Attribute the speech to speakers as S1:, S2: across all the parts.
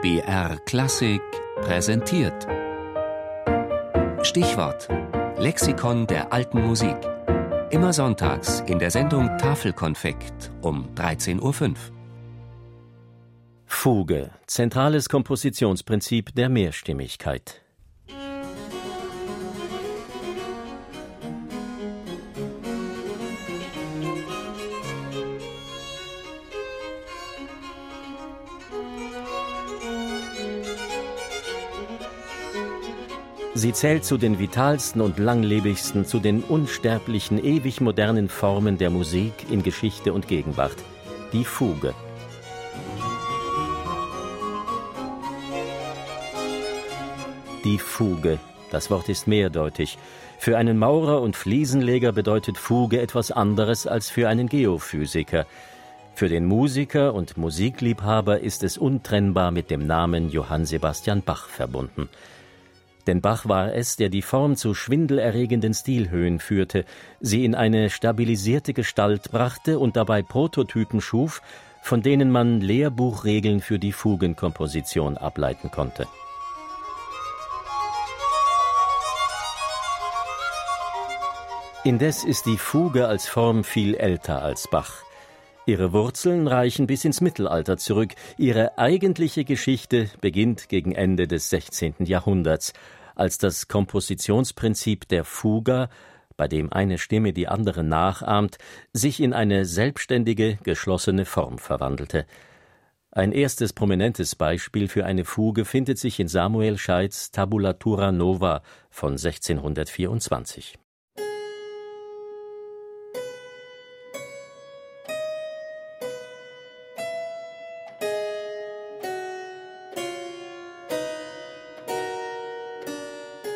S1: BR Klassik präsentiert. Stichwort: Lexikon der alten Musik. Immer sonntags in der Sendung Tafelkonfekt um 13.05 Uhr.
S2: Fuge, zentrales Kompositionsprinzip der Mehrstimmigkeit. Sie zählt zu den vitalsten und langlebigsten, zu den unsterblichen, ewig modernen Formen der Musik in Geschichte und Gegenwart. Die Fuge. Die Fuge. Das Wort ist mehrdeutig. Für einen Maurer und Fliesenleger bedeutet Fuge etwas anderes als für einen Geophysiker. Für den Musiker und Musikliebhaber ist es untrennbar mit dem Namen Johann Sebastian Bach verbunden. Denn Bach war es, der die Form zu schwindelerregenden Stilhöhen führte, sie in eine stabilisierte Gestalt brachte und dabei Prototypen schuf, von denen man Lehrbuchregeln für die Fugenkomposition ableiten konnte. Indes ist die Fuge als Form viel älter als Bach. Ihre Wurzeln reichen bis ins Mittelalter zurück. Ihre eigentliche Geschichte beginnt gegen Ende des 16. Jahrhunderts als das Kompositionsprinzip der Fuga, bei dem eine Stimme die andere nachahmt, sich in eine selbstständige, geschlossene Form verwandelte. Ein erstes prominentes Beispiel für eine Fuge findet sich in Samuel Scheids Tabulatura Nova von 1624.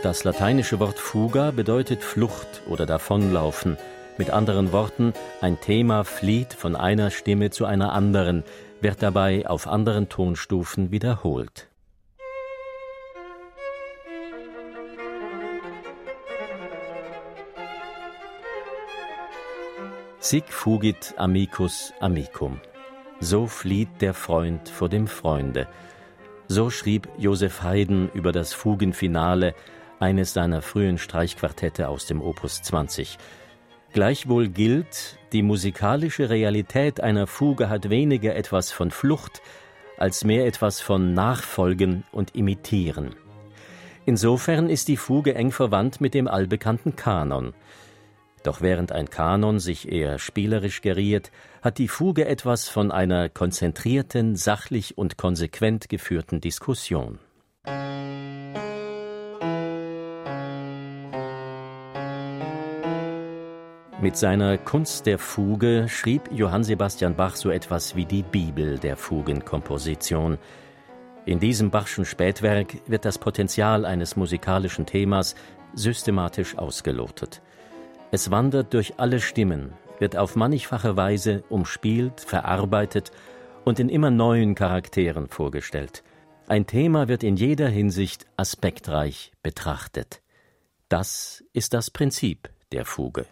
S2: Das lateinische Wort fuga bedeutet Flucht oder Davonlaufen. Mit anderen Worten, ein Thema flieht von einer Stimme zu einer anderen, wird dabei auf anderen Tonstufen wiederholt. Sic fugit amicus amicum. So flieht der Freund vor dem Freunde. So schrieb Josef Haydn über das Fugenfinale eines seiner frühen Streichquartette aus dem Opus 20. Gleichwohl gilt, die musikalische Realität einer Fuge hat weniger etwas von Flucht als mehr etwas von Nachfolgen und Imitieren. Insofern ist die Fuge eng verwandt mit dem allbekannten Kanon. Doch während ein Kanon sich eher spielerisch geriert, hat die Fuge etwas von einer konzentrierten, sachlich und konsequent geführten Diskussion. Mit seiner Kunst der Fuge schrieb Johann Sebastian Bach so etwas wie die Bibel der Fugenkomposition. In diesem Bachschen Spätwerk wird das Potenzial eines musikalischen Themas systematisch ausgelotet. Es wandert durch alle Stimmen, wird auf mannigfache Weise umspielt, verarbeitet und in immer neuen Charakteren vorgestellt. Ein Thema wird in jeder Hinsicht aspektreich betrachtet. Das ist das Prinzip der Fuge.